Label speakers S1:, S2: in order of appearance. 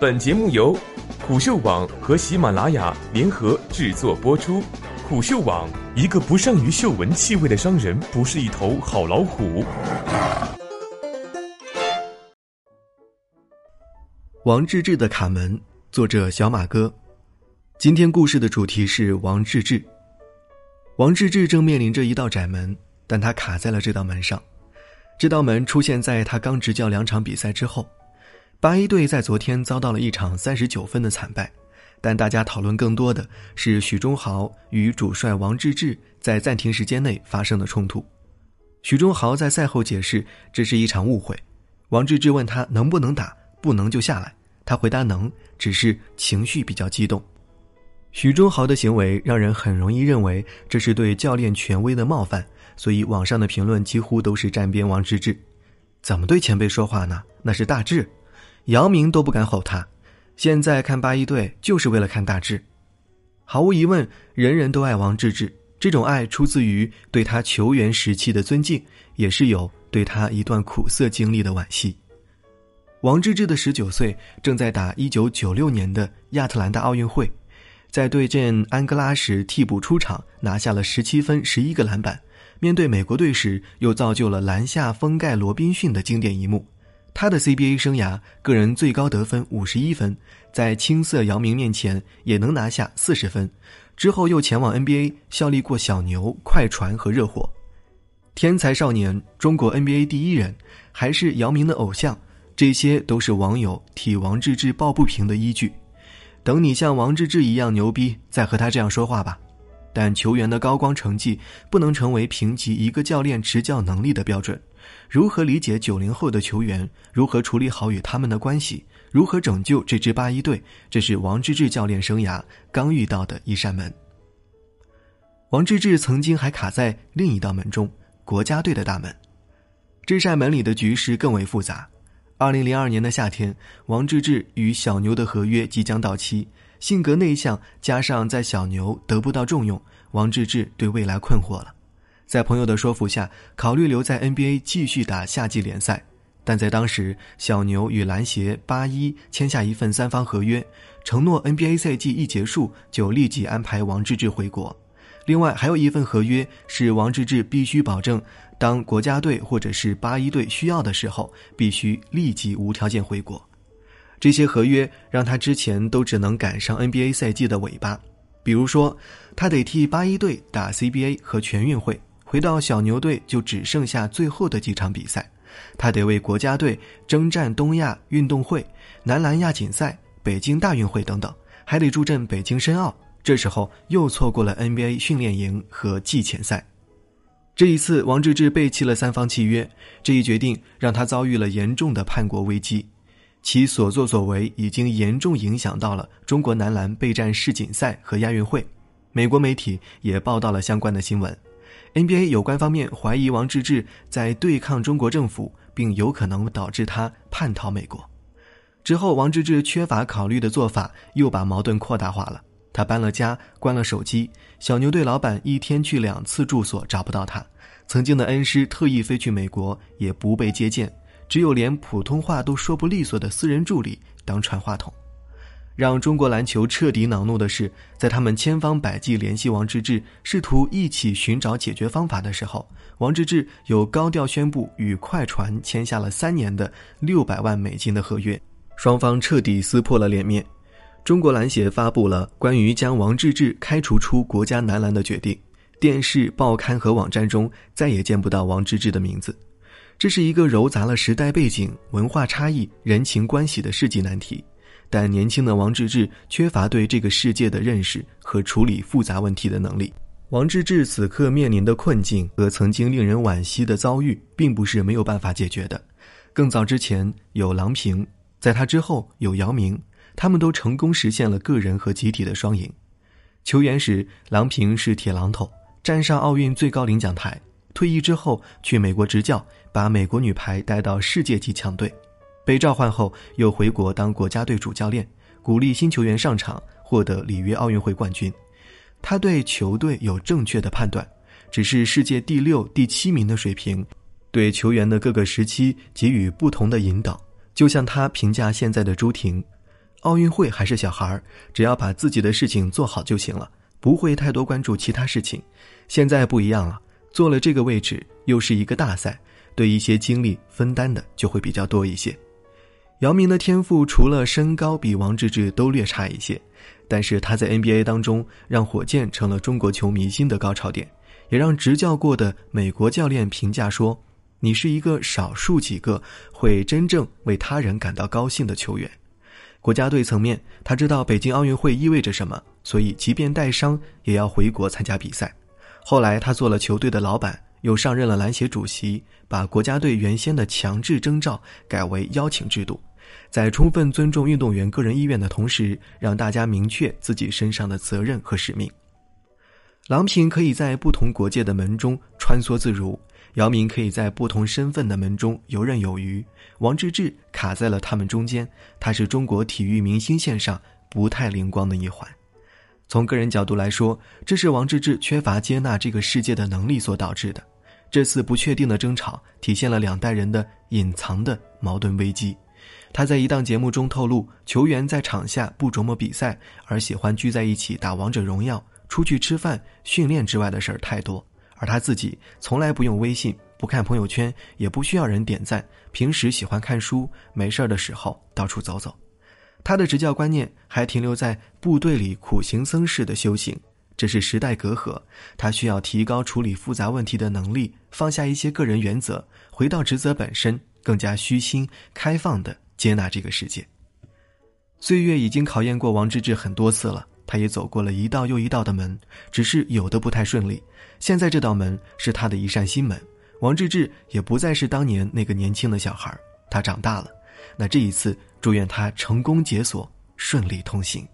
S1: 本节目由虎嗅网和喜马拉雅联合制作播出。虎嗅网：一个不善于嗅闻气味的商人，不是一头好老虎。
S2: 王治郅的《卡门》，作者小马哥。今天故事的主题是王治郅。王治郅正面临着一道窄门，但他卡在了这道门上。这道门出现在他刚执教两场比赛之后。八一队在昨天遭到了一场三十九分的惨败，但大家讨论更多的是许忠豪与主帅王治郅在暂停时间内发生的冲突。许忠豪在赛后解释，这是一场误会。王治郅问他能不能打，不能就下来。他回答能，只是情绪比较激动。许忠豪的行为让人很容易认为这是对教练权威的冒犯，所以网上的评论几乎都是站边王治郅。怎么对前辈说话呢？那是大志。姚明都不敢吼他，现在看八一队就是为了看大志。毫无疑问，人人都爱王治郅，这种爱出自于对他球员时期的尊敬，也是有对他一段苦涩经历的惋惜。王治郅的十九岁，正在打一九九六年的亚特兰大奥运会，在对阵安哥拉时替补出场，拿下了十七分、十一个篮板。面对美国队时，又造就了篮下封盖罗宾逊的经典一幕。他的 CBA 生涯个人最高得分五十一分，在青涩姚明面前也能拿下四十分。之后又前往 NBA 效力过小牛、快船和热火。天才少年，中国 NBA 第一人，还是姚明的偶像，这些都是网友替王治郅抱不平的依据。等你像王治郅一样牛逼，再和他这样说话吧。但球员的高光成绩不能成为评级一个教练执教能力的标准。如何理解九零后的球员？如何处理好与他们的关系？如何拯救这支八一队？这是王治郅教练生涯刚遇到的一扇门。王治郅曾经还卡在另一道门中——国家队的大门。这扇门里的局势更为复杂。二零零二年的夏天，王治郅与小牛的合约即将到期，性格内向，加上在小牛得不到重用，王治郅对未来困惑了。在朋友的说服下，考虑留在 NBA 继续打夏季联赛，但在当时，小牛与篮协八一签下一份三方合约，承诺 NBA 赛季一结束就立即安排王治郅回国。另外，还有一份合约是王治郅必须保证，当国家队或者是八一队需要的时候，必须立即无条件回国。这些合约让他之前都只能赶上 NBA 赛季的尾巴，比如说，他得替八一队打 CBA 和全运会。回到小牛队就只剩下最后的几场比赛，他得为国家队征战东亚运动会、男篮亚锦赛、北京大运会等等，还得助阵北京申奥。这时候又错过了 NBA 训练营和季前赛。这一次，王治郅背弃了三方契约，这一决定让他遭遇了严重的叛国危机，其所作所为已经严重影响到了中国男篮备战世锦赛和亚运会。美国媒体也报道了相关的新闻。NBA 有关方面怀疑王治郅在对抗中国政府，并有可能导致他叛逃美国。之后，王治郅缺乏考虑的做法又把矛盾扩大化了。他搬了家，关了手机。小牛队老板一天去两次住所，找不到他。曾经的恩师特意飞去美国，也不被接见。只有连普通话都说不利索的私人助理当传话筒。让中国篮球彻底恼怒的是，在他们千方百计联系王治郅，试图一起寻找解决方法的时候，王治郅又高调宣布与快船签下了三年的六百万美金的合约，双方彻底撕破了脸面。中国篮协发布了关于将王治郅开除出国家男篮的决定，电视、报刊和网站中再也见不到王治郅的名字。这是一个糅杂了时代背景、文化差异、人情关系的世纪难题。但年轻的王治郅缺乏对这个世界的认识和处理复杂问题的能力。王治郅此刻面临的困境和曾经令人惋惜的遭遇，并不是没有办法解决的。更早之前有郎平，在他之后有姚明，他们都成功实现了个人和集体的双赢。球员时，郎平是铁榔头，站上奥运最高领奖台；退役之后去美国执教，把美国女排带到世界级强队。被召唤后，又回国当国家队主教练，鼓励新球员上场，获得里约奥运会冠军。他对球队有正确的判断，只是世界第六、第七名的水平，对球员的各个时期给予不同的引导。就像他评价现在的朱婷：奥运会还是小孩儿，只要把自己的事情做好就行了，不会太多关注其他事情。现在不一样了，做了这个位置，又是一个大赛，对一些精力分担的就会比较多一些。姚明的天赋除了身高比王治郅都略差一些，但是他在 NBA 当中让火箭成了中国球迷新的高潮点，也让执教过的美国教练评价说：“你是一个少数几个会真正为他人感到高兴的球员。”国家队层面，他知道北京奥运会意味着什么，所以即便带伤也要回国参加比赛。后来他做了球队的老板，又上任了篮协主席，把国家队原先的强制征召改为邀请制度。在充分尊重运动员个人意愿的同时，让大家明确自己身上的责任和使命。郎平可以在不同国界的门中穿梭自如，姚明可以在不同身份的门中游刃有余，王治郅卡在了他们中间，他是中国体育明星线上不太灵光的一环。从个人角度来说，这是王治郅缺乏接纳这个世界的能力所导致的。这次不确定的争吵，体现了两代人的隐藏的矛盾危机。他在一档节目中透露，球员在场下不琢磨比赛，而喜欢聚在一起打王者荣耀、出去吃饭、训练之外的事儿太多。而他自己从来不用微信，不看朋友圈，也不需要人点赞。平时喜欢看书，没事儿的时候到处走走。他的执教观念还停留在部队里苦行僧式的修行，这是时代隔阂。他需要提高处理复杂问题的能力，放下一些个人原则，回到职责本身，更加虚心、开放的。接纳这个世界。岁月已经考验过王治郅很多次了，他也走过了一道又一道的门，只是有的不太顺利。现在这道门是他的一扇新门，王治郅也不再是当年那个年轻的小孩，他长大了。那这一次，祝愿他成功解锁，顺利通行。